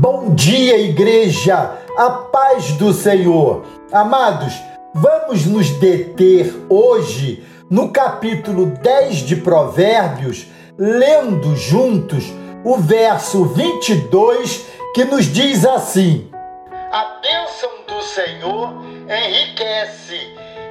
Bom dia, igreja, a paz do Senhor. Amados, vamos nos deter hoje no capítulo 10 de Provérbios, lendo juntos o verso 22 que nos diz assim: A bênção do Senhor enriquece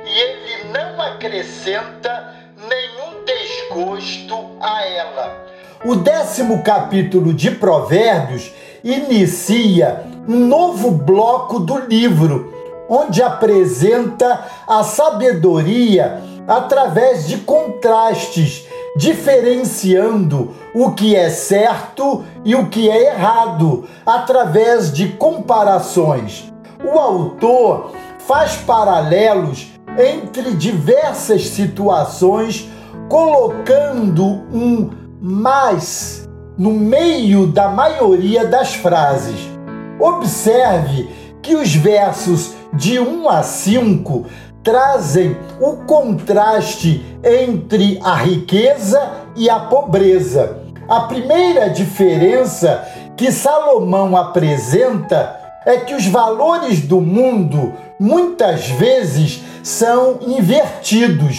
e ele não acrescenta nenhum desgosto a ela. O décimo capítulo de Provérbios inicia um novo bloco do livro, onde apresenta a sabedoria através de contrastes, diferenciando o que é certo e o que é errado, através de comparações. O autor faz paralelos entre diversas situações, colocando um mais no meio da maioria das frases. Observe que os versos de 1 a 5 trazem o contraste entre a riqueza e a pobreza. A primeira diferença que Salomão apresenta é que os valores do mundo muitas vezes são invertidos.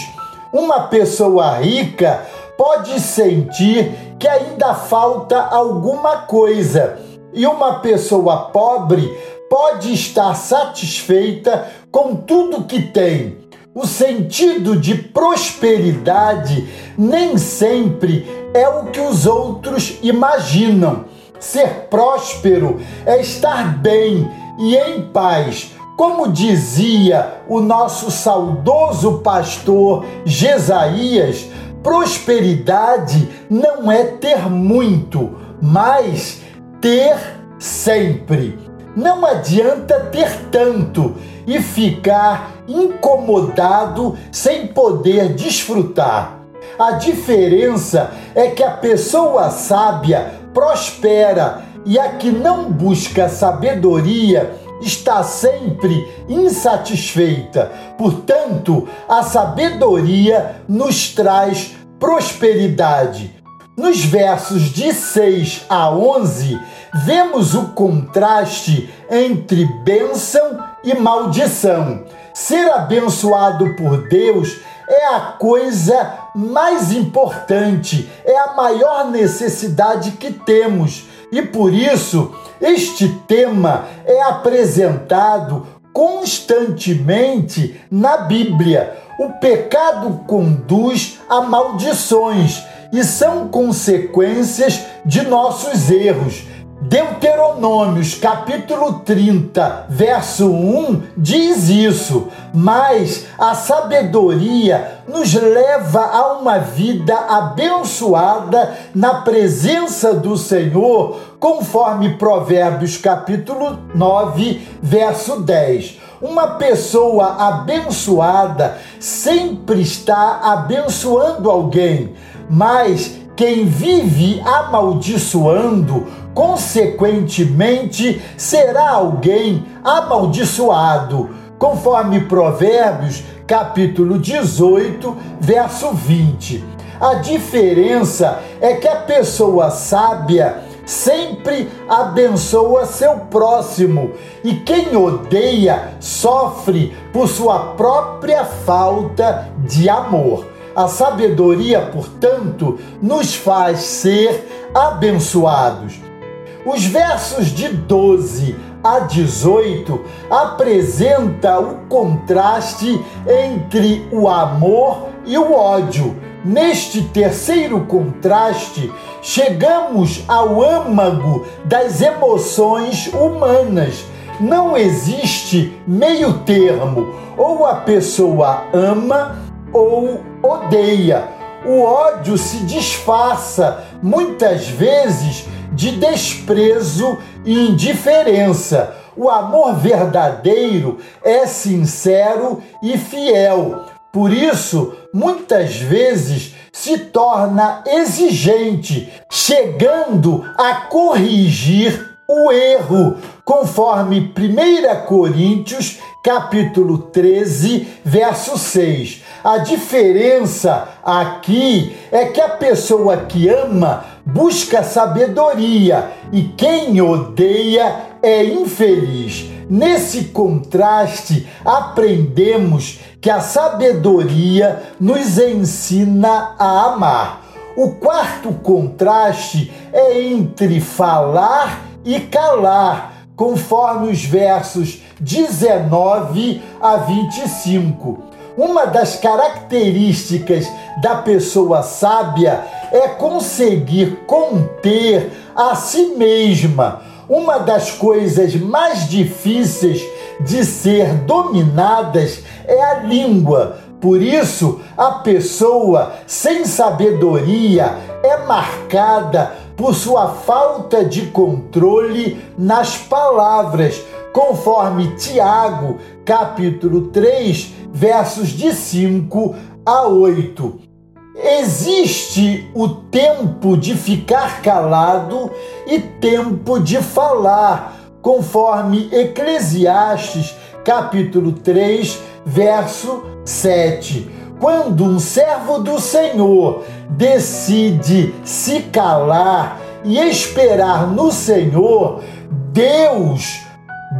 Uma pessoa rica pode sentir que ainda falta alguma coisa e uma pessoa pobre pode estar satisfeita com tudo que tem. O sentido de prosperidade nem sempre é o que os outros imaginam. Ser próspero é estar bem e em paz, como dizia o nosso saudoso pastor Jesaías prosperidade não é ter muito, mas ter sempre. Não adianta ter tanto e ficar incomodado sem poder desfrutar. A diferença é que a pessoa sábia prospera e a que não busca sabedoria está sempre insatisfeita. Portanto, a sabedoria nos traz prosperidade. Nos versos de 6 a 11, vemos o contraste entre bênção e maldição. Ser abençoado por Deus é a coisa mais importante, é a maior necessidade que temos. E por isso, este tema é apresentado constantemente na Bíblia. O pecado conduz a maldições e são consequências de nossos erros. Deuteronômios capítulo 30, verso 1 diz isso, mas a sabedoria nos leva a uma vida abençoada na presença do Senhor, conforme Provérbios capítulo 9, verso 10. Uma pessoa abençoada sempre está abençoando alguém, mas quem vive amaldiçoando, consequentemente, será alguém amaldiçoado, conforme Provérbios, capítulo 18, verso 20. A diferença é que a pessoa sábia sempre abençoa seu próximo e quem odeia sofre por sua própria falta de amor. A sabedoria, portanto, nos faz ser abençoados. Os versos de 12 a 18 apresenta o contraste entre o amor e o ódio. Neste terceiro contraste, chegamos ao âmago das emoções humanas. Não existe meio termo. Ou a pessoa ama ou odeia. O ódio se disfarça muitas vezes de desprezo e indiferença. O amor verdadeiro é sincero e fiel. Por isso, muitas vezes se torna exigente, chegando a corrigir o erro, conforme 1 Coríntios, capítulo 13, verso 6. A diferença aqui é que a pessoa que ama busca sabedoria e quem odeia é infeliz. Nesse contraste, aprendemos que a sabedoria nos ensina a amar. O quarto contraste é entre falar e calar, conforme os versos 19 a 25. Uma das características da pessoa sábia é conseguir conter a si mesma. Uma das coisas mais difíceis de ser dominadas é a língua. Por isso, a pessoa sem sabedoria é marcada por sua falta de controle nas palavras, conforme Tiago, capítulo 3, versos de 5 a 8. Existe o tempo de ficar calado e tempo de falar, conforme Eclesiastes, capítulo 3, verso 7. Quando um servo do Senhor decide se calar e esperar no Senhor, Deus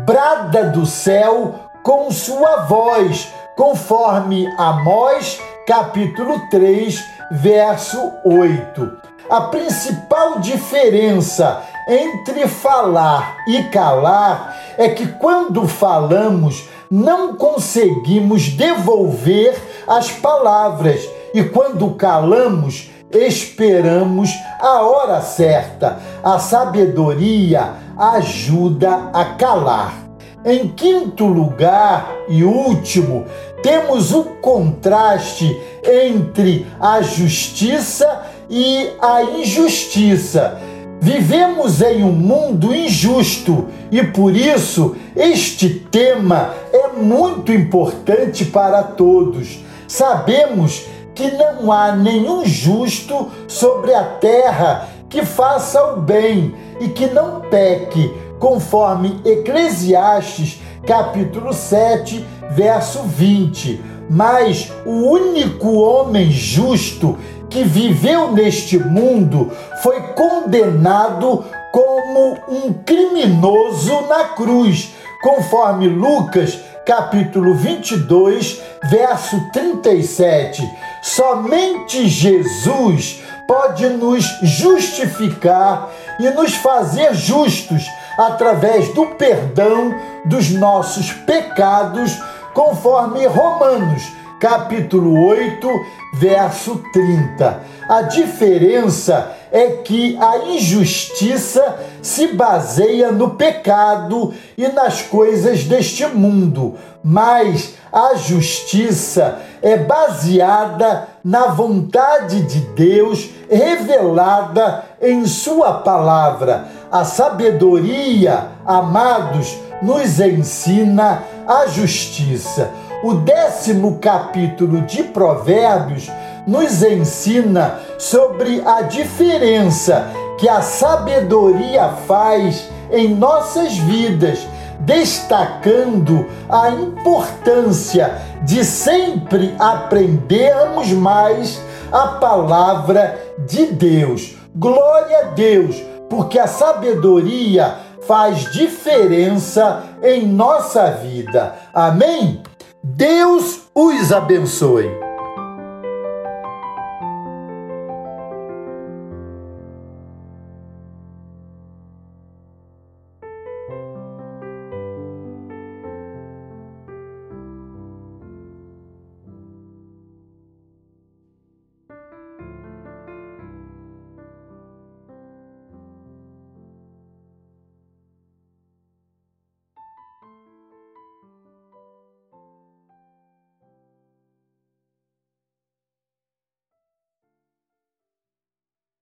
brada do céu com sua voz, conforme Amós capítulo 3, verso 8. A principal diferença entre falar e calar é que quando falamos não conseguimos devolver as palavras e quando calamos esperamos a hora certa. A sabedoria ajuda a calar. Em quinto lugar e último, temos o contraste entre a justiça e a injustiça. Vivemos em um mundo injusto e por isso este tema é muito importante para todos. Sabemos que não há nenhum justo sobre a terra que faça o bem e que não peque, conforme Eclesiastes capítulo 7, verso 20. Mas o único homem justo que viveu neste mundo foi condenado como um criminoso na cruz, conforme Lucas capítulo 22, verso 37. Somente Jesus pode nos justificar e nos fazer justos através do perdão dos nossos pecados, conforme Romanos, capítulo 8, verso 30. A diferença é que a injustiça se baseia no pecado e nas coisas deste mundo, mas a justiça é baseada na vontade de Deus revelada em Sua palavra. A sabedoria, amados, nos ensina a justiça. O décimo capítulo de Provérbios nos ensina sobre a diferença que a sabedoria faz em nossas vidas, destacando a importância de sempre aprendermos mais a palavra de Deus. Glória a Deus, porque a sabedoria faz diferença em nossa vida. Amém? Deus os abençoe.